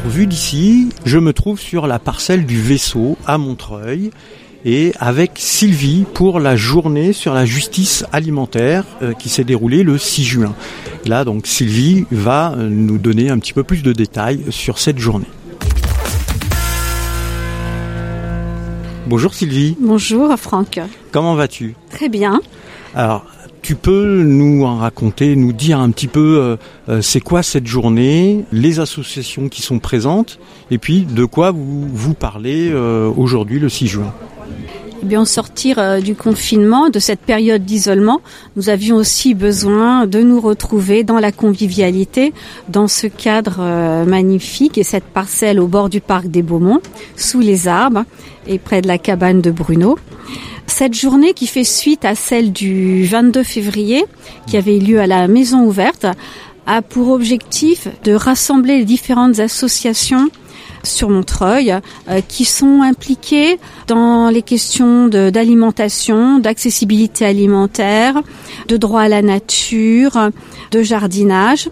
pour Vue d'ici, je me trouve sur la parcelle du vaisseau à Montreuil et avec Sylvie pour la journée sur la justice alimentaire euh, qui s'est déroulée le 6 juin. Là donc Sylvie va euh, nous donner un petit peu plus de détails sur cette journée. Bonjour Sylvie. Bonjour Franck. Comment vas-tu? Très bien. Alors, tu peux nous en raconter, nous dire un petit peu euh, euh, c'est quoi cette journée, les associations qui sont présentes, et puis de quoi vous, vous parlez euh, aujourd'hui le 6 juin Eh bien, au sortir du confinement, de cette période d'isolement, nous avions aussi besoin de nous retrouver dans la convivialité, dans ce cadre magnifique et cette parcelle au bord du parc des Beaumont, sous les arbres et près de la cabane de Bruno. Cette journée qui fait suite à celle du 22 février, qui avait lieu à la Maison Ouverte, a pour objectif de rassembler les différentes associations sur Montreuil euh, qui sont impliquées dans les questions d'alimentation, d'accessibilité alimentaire, de droit à la nature, de jardinage,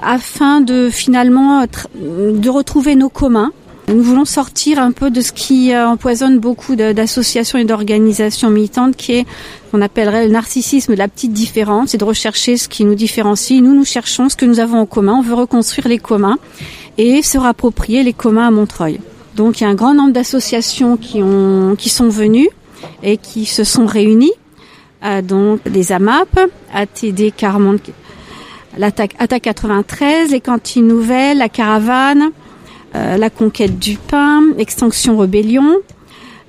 afin de finalement de retrouver nos communs nous voulons sortir un peu de ce qui euh, empoisonne beaucoup d'associations et d'organisations militantes, qui est qu'on appellerait le narcissisme, la petite différence, c'est de rechercher ce qui nous différencie. Nous, nous cherchons ce que nous avons en commun. On veut reconstruire les communs et se rapproprier les communs à Montreuil. Donc, il y a un grand nombre d'associations qui ont, qui sont venues et qui se sont réunies. Euh, donc, des AMAP, ATD 40, l'ATAC 93, les cantines nouvelles, la caravane, la conquête du pain, Extinction Rébellion,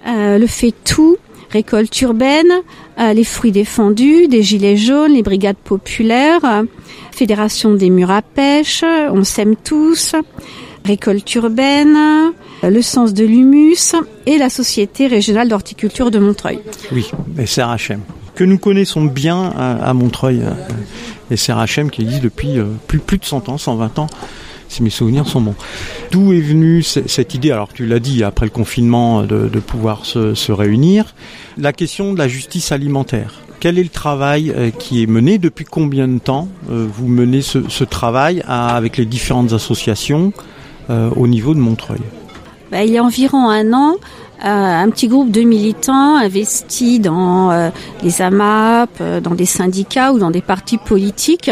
euh, le fait tout, récolte urbaine, euh, les fruits défendus, des gilets jaunes, les brigades populaires, Fédération des murs à pêche, on s'aime tous, récolte urbaine, le sens de l'humus et la Société régionale d'horticulture de Montreuil. Oui, et CRHM, que nous connaissons bien à, Montreuil, et CRHM qui existe depuis plus, plus de 100 ans, 120 ans si mes souvenirs sont bons. D'où est venue cette idée, alors tu l'as dit, après le confinement, de, pouvoir se, réunir, la question de la justice alimentaire. Quel est le travail euh, qui est mené? Depuis combien de temps euh, vous menez ce, travail avec les différentes associations euh, au niveau de Montreuil? Bah, Il y a environ un an, un petit groupe de militants investis dans les AMAP, dans des syndicats ou dans des partis politiques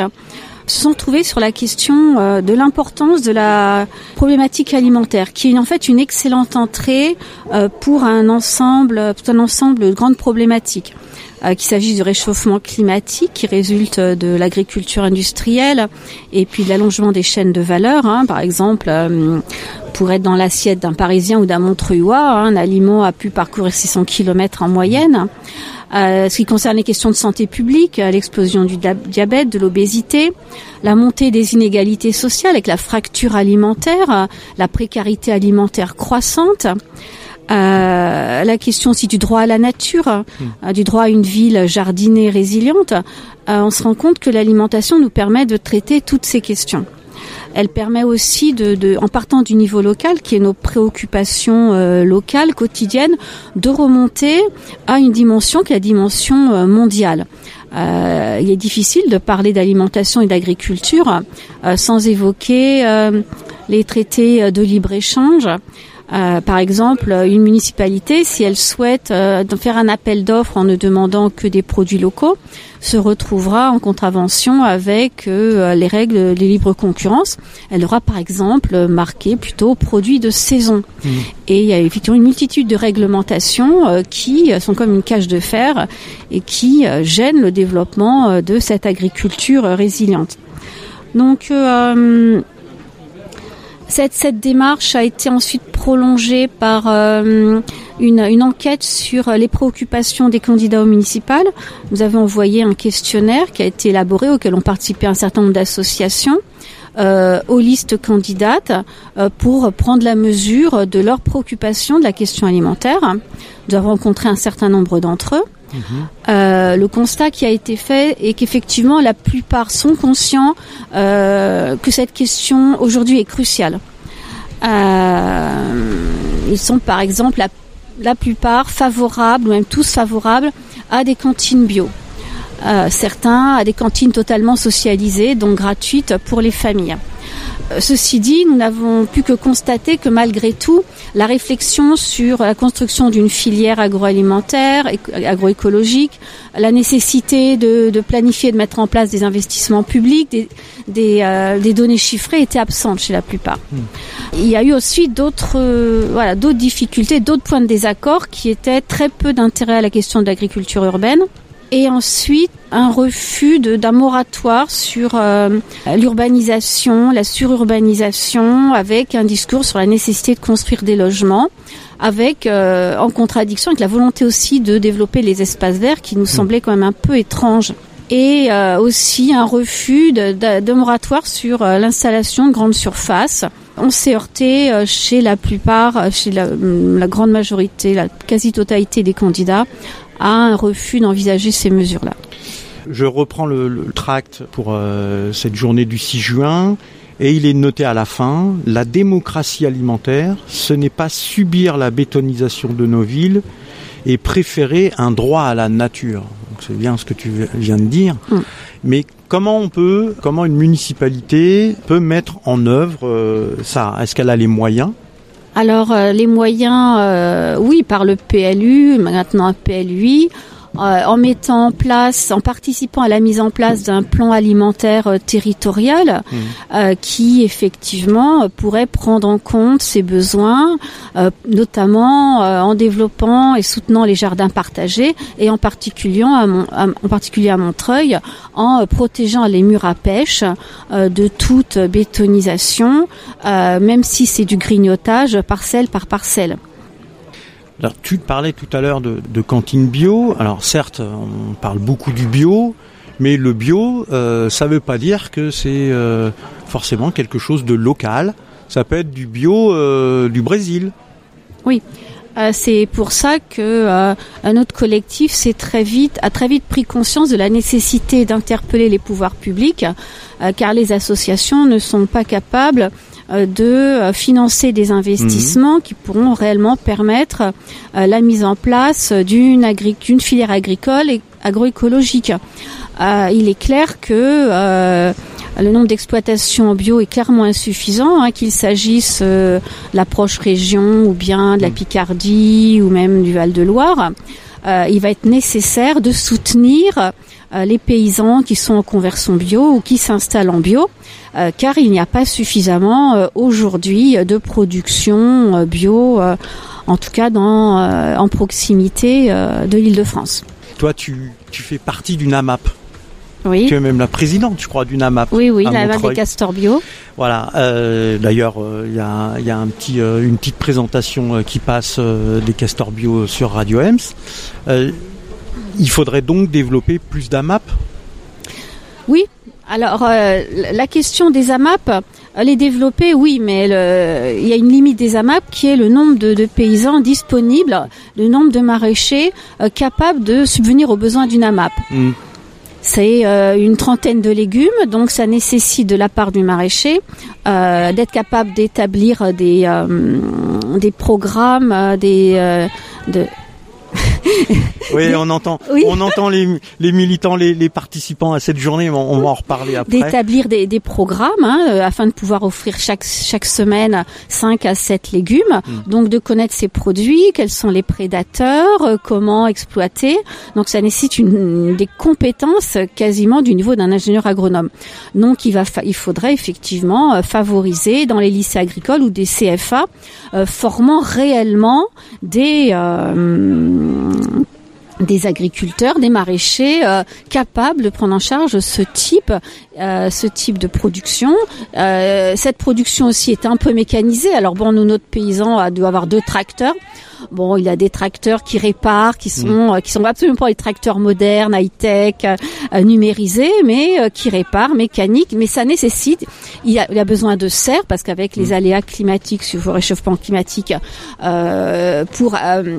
se sont trouvés sur la question euh, de l'importance de la problématique alimentaire, qui est en fait une excellente entrée euh, pour un ensemble, un ensemble de grandes problématiques. Euh, qu'il s'agisse du réchauffement climatique qui résulte de l'agriculture industrielle et puis de l'allongement des chaînes de valeur. Hein. Par exemple, pour être dans l'assiette d'un Parisien ou d'un Montreuillois, hein, un aliment a pu parcourir 600 km en moyenne. Euh, ce qui concerne les questions de santé publique, euh, l'explosion du diabète, de l'obésité, la montée des inégalités sociales avec la fracture alimentaire, euh, la précarité alimentaire croissante. Euh, la question aussi du droit à la nature, hmm. du droit à une ville jardinée résiliente, on se rend compte que l'alimentation nous permet de traiter toutes ces questions. Elle permet aussi, de, en partant du niveau local, qui est nos préoccupations euh, locales, quotidiennes, de remonter à une dimension qui est la dimension euh, mondiale. Euh, il est difficile de parler d'alimentation et d'agriculture sans évoquer les traités de libre-échange. Euh, par exemple, une municipalité, si elle souhaite euh, faire un appel d'offres en ne demandant que des produits locaux, se retrouvera en contravention avec euh, les règles de libre concurrence. Elle aura par exemple marqué plutôt produits de saison. Mmh. Et il y a effectivement une multitude de réglementations qui sont comme une cage de fer et qui gênent le développement de cette agriculture résiliente. Donc cette, cette démarche a été ensuite prolongée par euh, une, une, enquête sur les préoccupations des candidats aux municipales. Nous avons envoyé un questionnaire qui a été élaboré, auquel ont participé un certain nombre d'associations. Euh, aux listes candidates euh, pour prendre la mesure de leurs préoccupations de la question alimentaire. Nous avons rencontré un certain nombre d'entre eux. Euh, le constat qui a été fait est qu'effectivement la plupart sont conscients que cette question aujourd'hui est cruciale. Euh, ils sont par exemple la, la, plupart favorables, ou même tous favorables, à des cantines bio. certains à des cantines totalement socialisées, donc gratuites pour les familles. Ceci dit, nous n'avons pu que constater que malgré tout, la réflexion sur la construction d'une filière agroalimentaire, agroécologique, la nécessité de, planifier, de mettre en place des investissements publics, des, des, données chiffrées étaient absentes chez la plupart. Hmm. Il y a eu aussi d'autres voilà, d'autres difficultés, d'autres points de désaccord qui étaient très peu d'intérêt à la question de l'agriculture urbaine et ensuite un refus d'un moratoire sur euh, l'urbanisation, la sururbanisation, avec un discours sur la nécessité de construire des logements, avec euh, en contradiction avec la volonté aussi de développer les espaces verts qui nous mmh. semblait quand même un peu étrange et euh, aussi un refus de, de, moratoire sur l'installation de grandes surfaces. On s'est heurté chez la plupart, chez la, la, grande majorité, la quasi-totalité des candidats, à un refus d'envisager ces mesures-là. Je reprends le, tract pour euh, cette journée du 6 juin et il est noté à la fin, la démocratie alimentaire, ce n'est pas subir la bétonisation de nos villes et préférer un droit à la nature. C'est bien ce que tu viens de dire. Mm. Mais comment on peut, comment une municipalité peut mettre en œuvre euh, ça? Est-ce qu'elle a les moyens? Alors euh, les moyens, euh, oui, par le PLU, maintenant un PLUI, en mettant en place, en participant à la mise en place d'un plan alimentaire euh, territorial mmh. euh, qui effectivement pourrait prendre en compte ces besoins, notamment en développant et soutenant les jardins partagés et en particulier à, en particulier à Montreuil, en protégeant les murs à pêche de toute bétonisation, même si c'est du grignotage parcelle par parcelle. Alors, tu parlais tout à l'heure de, de cantine bio. Alors, certes, on parle beaucoup du bio, mais le bio, euh, ça ne veut pas dire que c'est euh, forcément quelque chose de local. Ça peut être du bio euh, du Brésil. Oui. c'est pour ça que notre collectif s'est très vite a très vite pris conscience de la nécessité d'interpeller les pouvoirs publics, car les associations ne sont pas capables euh, de euh, financer des investissements mhm. qui pourront réellement permettre euh, la mise en place d'une filière agricole et agroécologique. il est clair que le nombre d'exploitations bio est clairement insuffisant, hein, qu'il s'agisse de l'approche région ou bien de la mhm. Picardie ou même du Val-de-Loire. il va être nécessaire de soutenir les paysans qui sont en conversion bio ou qui s'installent en bio. Euh, car il n'y a pas suffisamment euh, aujourd'hui de production euh, bio, en tout cas dans, en proximité de l'Île-de-France. Toi, tu, tu fais partie d'une AMAP. Oui. Tu es même la présidente, je crois, d'une AMAP. Oui, oui, la AMAP des castors bio. Voilà. Euh, D'ailleurs, il y, a, y a un petit, une petite présentation qui passe des castors bio sur Radio Ems. Il faudrait donc développer plus d'AMAP Oui, alors, euh, la question des AMAP, elle est développée, oui, mais il y a une limite des AMAP qui est le nombre de, paysans disponibles, le nombre de maraîchers euh, capables de subvenir aux besoins d'une AMAP. Hmm. C'est euh, une trentaine de légumes, donc ça nécessite de la part du maraîcher d'être capable d'établir des, des programmes, des, de, oui, on entend, on entend les, les militants, les, les, participants à cette journée. On, va en reparler après. D'établir des, des, programmes hein, euh, afin de pouvoir offrir chaque chaque semaine 5 à 7 légumes. Hmm. Donc de connaître ces produits, quels sont les prédateurs, euh, comment exploiter. Donc ça nécessite une, des compétences quasiment du niveau d'un ingénieur agronome. Donc il va, il faudrait effectivement euh, favoriser dans les lycées agricoles ou des CFA formant réellement des des agriculteurs, des maraîchers euh, capables de prendre en charge ce type, euh, ce type de production. Euh, cette production aussi est un peu mécanisée. Alors bon, nous notre paysan dû avoir deux tracteurs. Bon, il a des tracteurs qui réparent, qui sont mm. euh, qui sont absolument pas les tracteurs modernes, high tech, euh, numérisés, mais euh, qui réparent, mécaniques. Mais ça nécessite, il y a, il a besoin de serres parce qu'avec les mm. aléas climatiques, sur le réchauffement climatique, pour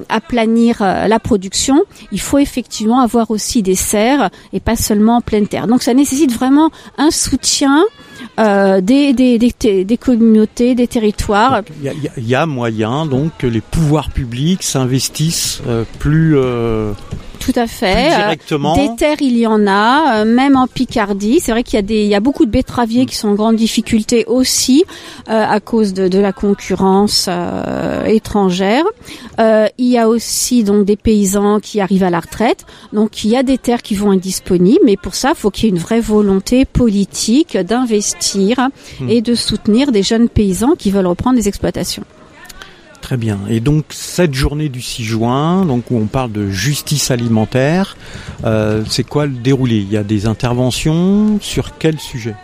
aplanir la production, il faut effectivement avoir aussi des serres et pas seulement en pleine terre. Donc ça nécessite vraiment un soutien euh, des, des, des, des, communautés, des territoires. Il y, a moyen donc que les pouvoirs publics s'investissent euh, plus euh, Tout à fait. Plus directement. Des terres, il y en a, même en Picardie. C'est vrai qu'il y a des, il y a beaucoup de betteraviers qui sont en grande difficulté aussi à cause de, de, la concurrence étrangère. il y a aussi donc des paysans qui arrivent à la retraite. Donc il y a des terres qui vont être disponibles, mais pour ça, il faut qu'il y ait une vraie volonté politique d'investir hmm. et de soutenir des jeunes paysans qui veulent reprendre des exploitations. Très bien. Et donc cette journée du 6 juin, donc où on parle de justice alimentaire, euh, c'est quoi le déroulé? Il y a des interventions? Sur quel sujet?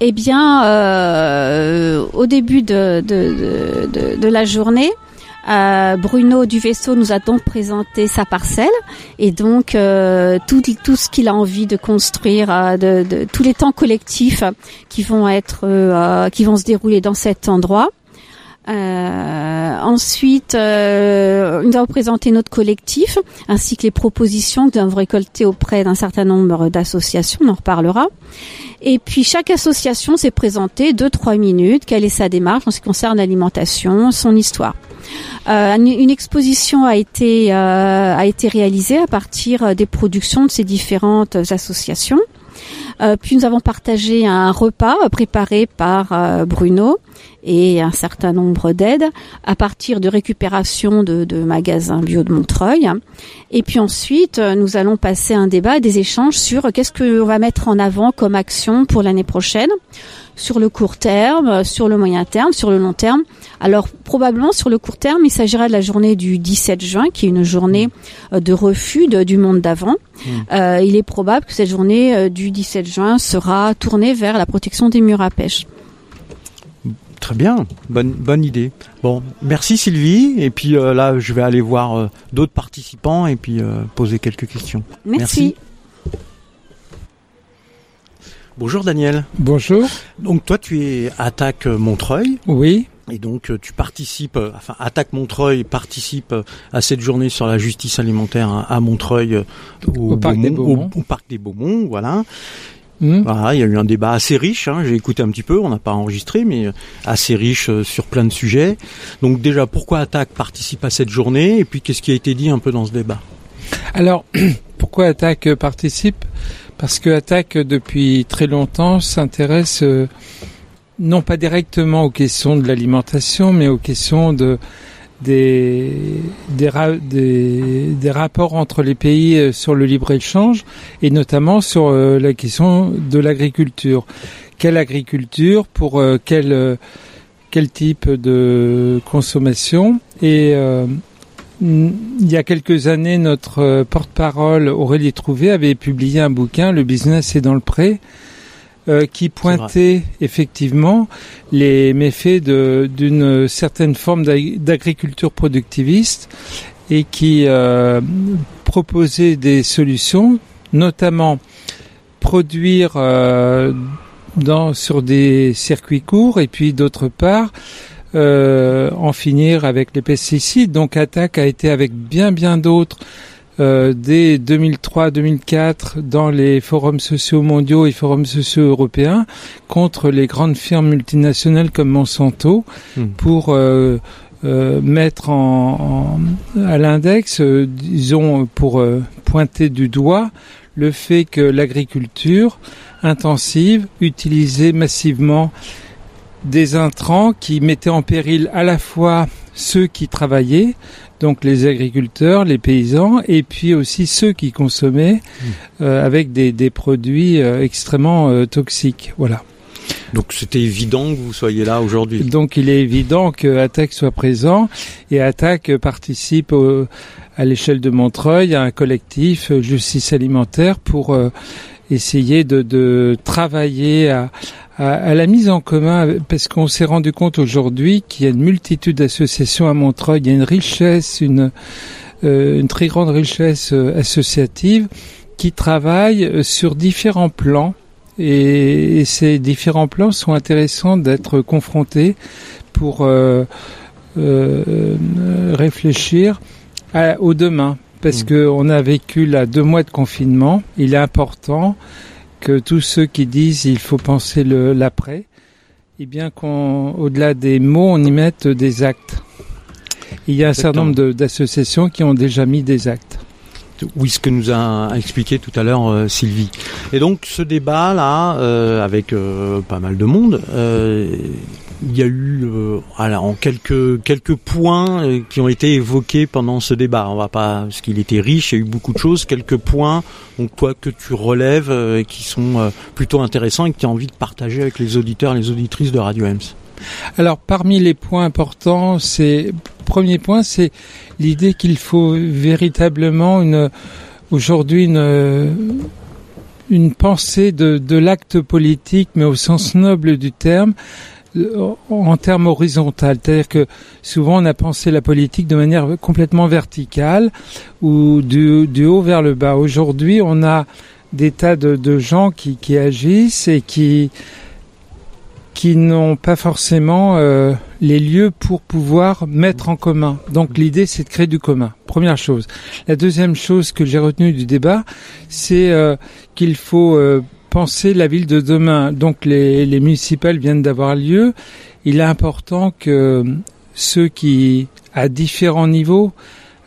Eh bien, euh, au début de, de la journée, euh, Bruno Duvaisseau nous a donc présenté sa parcelle et donc tout, tout ce qu'il a envie de construire, de, de, tous les temps collectifs qui vont être, qui vont se dérouler dans cet endroit. Euh, ensuite, euh, nous avons présenté notre collectif ainsi que les propositions que nous avons récoltées auprès d'un certain nombre d'associations. On en reparlera. Et puis chaque association s'est présentée deux trois minutes. Quelle est sa démarche en ce qui concerne l'alimentation, son histoire. Euh, une exposition a été euh, a été réalisée à partir des productions de ces différentes associations. Puis nous avons partagé un repas préparé par Bruno et un certain nombre d'aides à partir de récupération de, magasins bio de Montreuil. Et puis ensuite, nous allons passer un débat, des échanges sur qu'est-ce qu'on va mettre en avant comme action pour l'année prochaine sur le court terme, sur le moyen terme, sur le long terme. Alors probablement sur le court terme, il s'agira de la journée du 17 juin, qui est une journée euh, de refus du monde d'avant. Hmm. Euh, il est probable que cette journée euh, du 17 juin sera tournée vers la protection des murs à pêche. Très bien, bonne bonne idée. Bon, merci Sylvie. Et puis là, je vais aller voir d'autres participants et puis poser quelques questions. merci. Bonjour Daniel. Bonjour. Donc toi tu es Attaque Montreuil. Oui. Et donc euh, tu participes, euh, enfin Attaque Montreuil participe euh, à cette journée sur la justice alimentaire à Montreuil au, parc, des Beaumont. Au, parc des Beaumont, voilà. Hmm. Voilà, il y a eu un débat assez riche. Hein, J'ai écouté un petit peu, on n'a pas enregistré, mais assez riche sur plein de sujets. Donc déjà, pourquoi Attaque participe à cette journée? Et puis qu'est-ce qui a été dit un peu dans ce débat? Alors, pourquoi Attaque participe? Parce que Attaque depuis très longtemps s'intéresse euh, non pas directement aux questions de l'alimentation, mais aux questions de des, rapports entre les pays euh, sur le libre-échange et notamment sur euh, la question de l'agriculture. Quelle agriculture pour quel, quel type de consommation et il y a quelques années, notre euh, porte-parole Aurélie Trouvé avait publié un bouquin, Le business est dans le pré, euh, qui pointait effectivement les méfaits d'une certaine forme d'agriculture productiviste et qui euh, proposait des solutions, notamment produire dans, sur des circuits courts et puis d'autre part euh, en finir avec les pesticides. Donc Attaque a été avec bien bien d'autres euh, dès 2003-2004 dans les forums sociaux mondiaux et forums sociaux européens contre les grandes firmes multinationales comme Monsanto hmm. pour euh, euh, mettre en, à l'index, disons pour pointer du doigt le fait que l'agriculture intensive utilisait massivement des intrants qui mettaient en péril à la fois ceux qui travaillaient, donc les agriculteurs, les paysans, et puis aussi ceux qui consommaient mmh. euh, avec des, des produits euh, extrêmement euh, toxiques. Voilà. Donc c'était évident que vous soyez là aujourd'hui. Donc il est évident que Attac soit présent et Attac participe à l'échelle de Montreuil à un collectif justice alimentaire pour essayer de, de travailler à, à, la mise en commun, parce qu'on s'est rendu compte aujourd'hui qu'il y a une multitude d'associations à Montreuil, il y a une richesse, une, euh, une très grande richesse euh, associative qui travaille euh, sur différents plans. Et, ces différents plans sont intéressants d'être confrontés pour réfléchir au demain. Parce mmh. qu'on a vécu là deux mois de confinement. Il est important que tous ceux qui disent il faut penser l'après, eh bien qu'on, au-delà des mots, on y mette des actes. Il y a un certain nombre d'associations qui ont déjà mis des actes. Oui, ce que nous a expliqué tout à l'heure euh, Sylvie. Et donc ce débat là, euh, avec euh, pas mal de monde, il y a eu alors, en quelques quelques points qui ont été évoqués pendant ce débat. On va pas, parce qu'il était riche, il y a eu beaucoup de choses. Quelques points, donc toi que tu relèves, qui sont plutôt intéressants et que tu as envie de partager avec les auditeurs, les auditrices de Radio Ems. Alors parmi les points importants, c'est premier point, c'est l'idée qu'il faut véritablement une aujourd'hui une une pensée de, de l'acte politique, mais au sens noble du terme, en termes horizontal. C'est-à-dire que souvent on a pensé la politique de manière complètement verticale ou du, haut vers le bas. Aujourd'hui, on a des tas de, gens qui, agissent et qui qui n'ont pas forcément euh, les lieux pour pouvoir mettre en commun. Donc l'idée, c'est de créer du commun. Première chose. La deuxième chose que j'ai retenue du débat, c'est euh, qu'il faut euh, penser la ville de demain. Donc les, les municipales viennent d'avoir lieu. Il est important que ceux qui, à différents niveaux,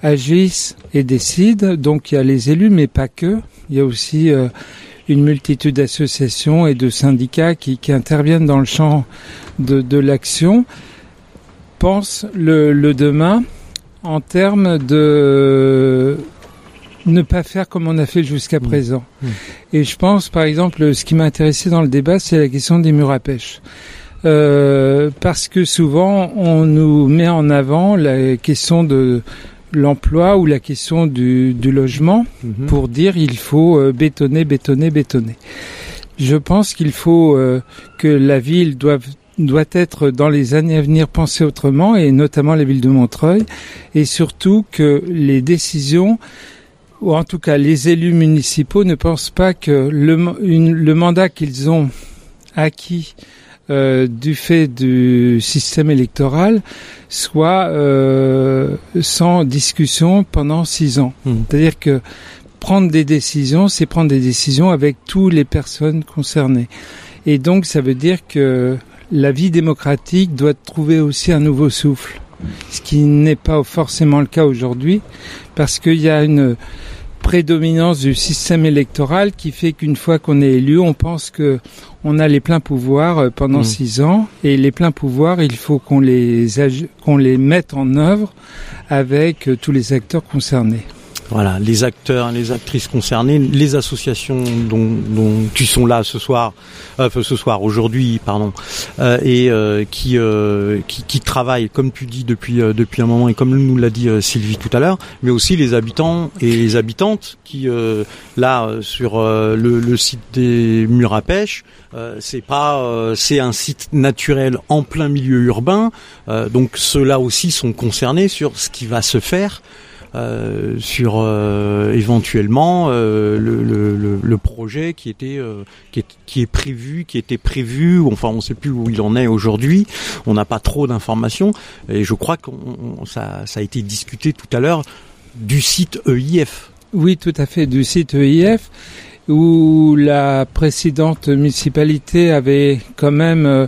agissent et décident. Donc il y a les élus, mais pas que. Il y a aussi une multitude d'associations et de syndicats qui, interviennent dans le champ de, l'action pensent le, le, demain en termes de ne pas faire comme on a fait jusqu'à mmh. présent. Mmh. Et je pense, par exemple, ce qui m'a intéressé dans le débat, c'est la question des murs à pêche. Euh, parce que souvent, on nous met en avant la question de l'emploi ou la question du, du logement mhm. pour dire il faut euh, bétonner, bétonner, bétonner. Je pense qu'il faut euh, que la ville doive doit être dans les années à venir pensée autrement et notamment la ville de Montreuil et surtout que les décisions ou en tout cas les élus municipaux ne pensent pas que le, une, le mandat qu'ils ont acquis euh, du fait du système électoral soit euh, sans discussion pendant six ans. Mmh. C'est-à-dire que prendre des décisions, c'est prendre des décisions avec toutes les personnes concernées. Et donc ça veut dire que la vie démocratique doit trouver aussi un nouveau souffle, ce qui n'est pas forcément le cas aujourd'hui, parce qu'il y a une prédominance du système électoral qui fait qu'une fois qu'on est élu, on pense que on a les pleins pouvoirs euh, pendant mmh. six ans et les pleins pouvoirs, il faut qu'on les qu'on les mette en œuvre avec euh, tous les acteurs concernés. Voilà, les acteurs, les actrices concernées, les associations dont, dont qui sont là ce soir, euh, ce soir, aujourd'hui, pardon, euh, et euh, qui, euh, qui, qui travaillent, comme tu dis depuis depuis un moment et comme nous l'a dit Sylvie tout à l'heure, mais aussi les habitants et les habitantes qui là sur le, le, site des murs à pêche, c'est pas, c'est un site naturel en plein milieu urbain, donc ceux-là aussi sont concernés sur ce qui va se faire. Euh, sur euh, éventuellement euh, le, projet qui était qui, est, prévu, qui était prévu. Enfin, on ne sait plus où il en est aujourd'hui. On n'a pas trop d'informations et je crois que ça, ça a été discuté tout à l'heure du site EIF. Oui, tout à fait, du site EIF où la précédente municipalité avait quand même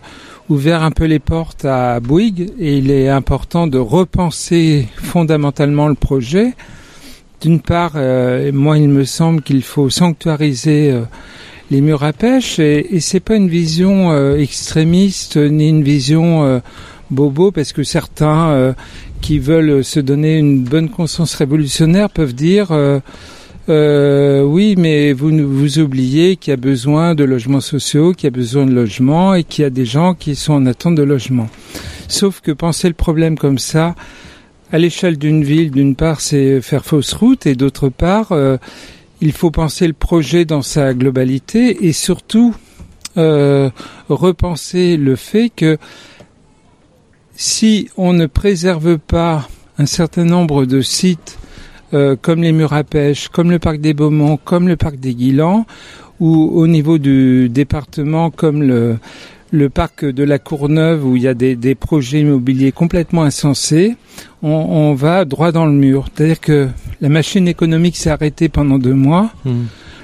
ouvert un peu les portes à Bouygues et il est important de repenser fondamentalement le projet. D'une part, euh, moi il me semble qu'il faut sanctuariser euh, les murs à pêche et, c'est pas une vision euh, extrémiste ni une vision euh, bobo parce que certains euh, qui veulent se donner une bonne conscience révolutionnaire peuvent dire euh, oui, mais vous vous oubliez qu'il y a besoin de logements sociaux, qu'il y a besoin de logements et qu'il y a des gens qui sont en attente de logement. Sauf que penser le problème comme ça, à l'échelle d'une ville, d'une part, c'est faire fausse route et d'autre part, euh, il faut penser le projet dans sa globalité et surtout euh, repenser le fait que si on ne préserve pas un certain nombre de sites euh, comme les murs à pêche, comme le parc des Beaumont, comme le parc des Guilans, ou au niveau du département comme le, le parc de la Courneuve où il y a des, des projets immobiliers complètement insensés, on, on, va droit dans le mur. C'est-à-dire que la machine économique s'est arrêtée pendant deux mois, mmh.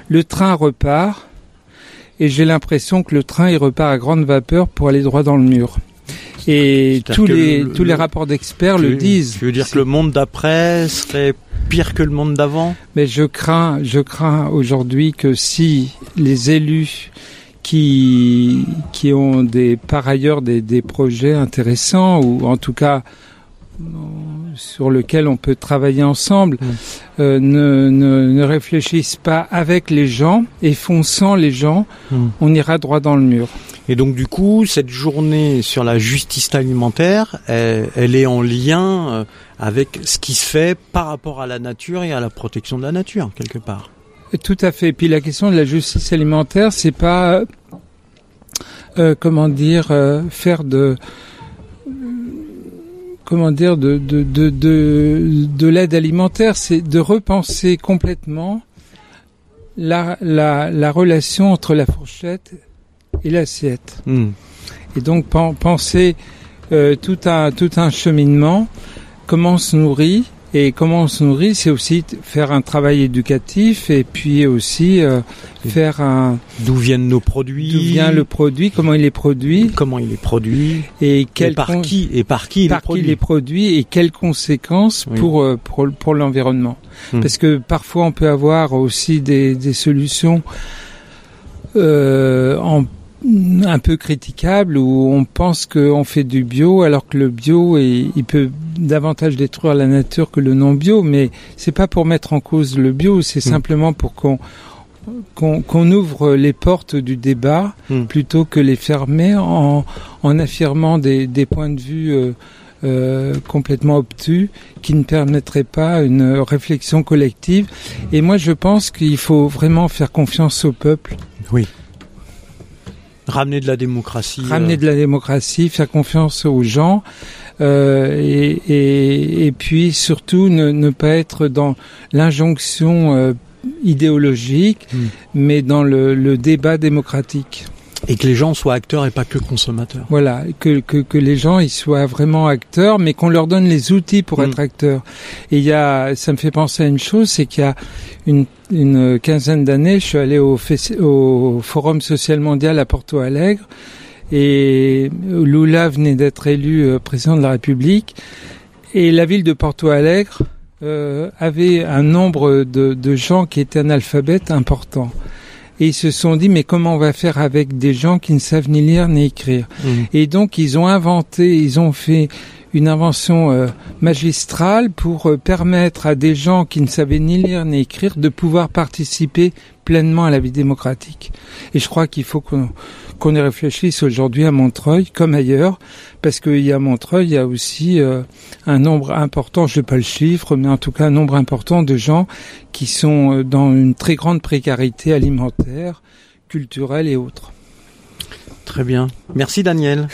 le train repart, et j'ai l'impression que le train il repart à grande vapeur pour aller droit dans le mur. Et tous les, le, tous les rapports d'experts le disent. Tu veux dire que le monde d'après serait pire que le monde d'avant Mais je crains, je crains aujourd'hui que si les élus qui qui ont des par ailleurs des, des projets intéressants ou en tout cas sur lequel on peut travailler ensemble, Mm. euh, ne, ne, ne réfléchissent pas avec les gens et fonçant les gens, Mm. on ira droit dans le mur. Et donc du coup, cette journée sur la justice alimentaire, elle, est en lien euh, avec ce qui se fait par rapport à la nature et à la protection de la nature, quelque part. Tout à fait. Et puis la question de la justice alimentaire, c'est pas euh, comment dire euh, faire de comment dire de de de de, de l'aide alimentaire, c'est de repenser complètement la la la relation entre la fourchette et l'assiette. Hmm. Et donc pen- penser euh, tout un tout un cheminement, comment on se nourrit et comment on se nourrit, c'est aussi faire un travail éducatif et puis aussi euh, faire un D'où viennent nos produits? D'où vient le produit, comment il est produit Comment il est produit? Et et quelles par con- qui et par qui il par est qui produit? il est produit et quelles conséquences Oui. pour euh, pour pour l'environnement. Hmm. Parce que parfois on peut avoir aussi des des solutions euh, en un peu critiquables où on pense qu'on fait du bio alors que le bio est, il peut davantage détruire la nature que le non bio mais c'est pas pour mettre en cause le bio c'est Mm. simplement pour qu'on qu'on qu'on ouvre les portes du débat Mm. plutôt que les fermer en, en affirmant des, des points de vue euh, euh, complètement obtus qui ne permettraient pas une réflexion collective. Et moi, je pense qu'il faut vraiment faire confiance au peuple, Ramener de la démocratie. ramener euh, de la démocratie, faire confiance aux gens. euh, et, et, et puis surtout ne, ne pas être dans l'injonction euh, idéologique, Mm. mais dans le, le débat démocratique. Et que les gens soient acteurs et pas que consommateurs. Voilà, que, que, que les gens ils soient vraiment acteurs, mais qu'on leur donne les outils pour Mm. être acteurs. Et il y a, ça me fait penser à une chose, c'est qu'il y a une, une quinzaine d'années, je suis allé au, au Forum social mondial à Porto Alegre, et Lula venait d'être élu euh, président de la République, et la ville de Porto Alegre euh, avait un nombre de, de gens qui étaient analphabètes important. Et ils se sont dit, mais comment on va faire avec des gens qui ne savent ni lire ni écrire? Mm. et donc ils ont inventé, ils ont fait une invention euh, magistrale pour euh, permettre à des gens qui ne savaient ni lire ni écrire de pouvoir participer pleinement à la vie démocratique. Et je crois qu'il faut qu'on y réfléchisse aujourd'hui à Montreuil comme ailleurs, parce qu'il y a Montreuil, il y a aussi euh, un nombre important, je sais pas le chiffre, mais en tout cas un nombre important de gens qui sont dans une très grande précarité alimentaire, culturelle et autres. Très bien. Merci Daniel.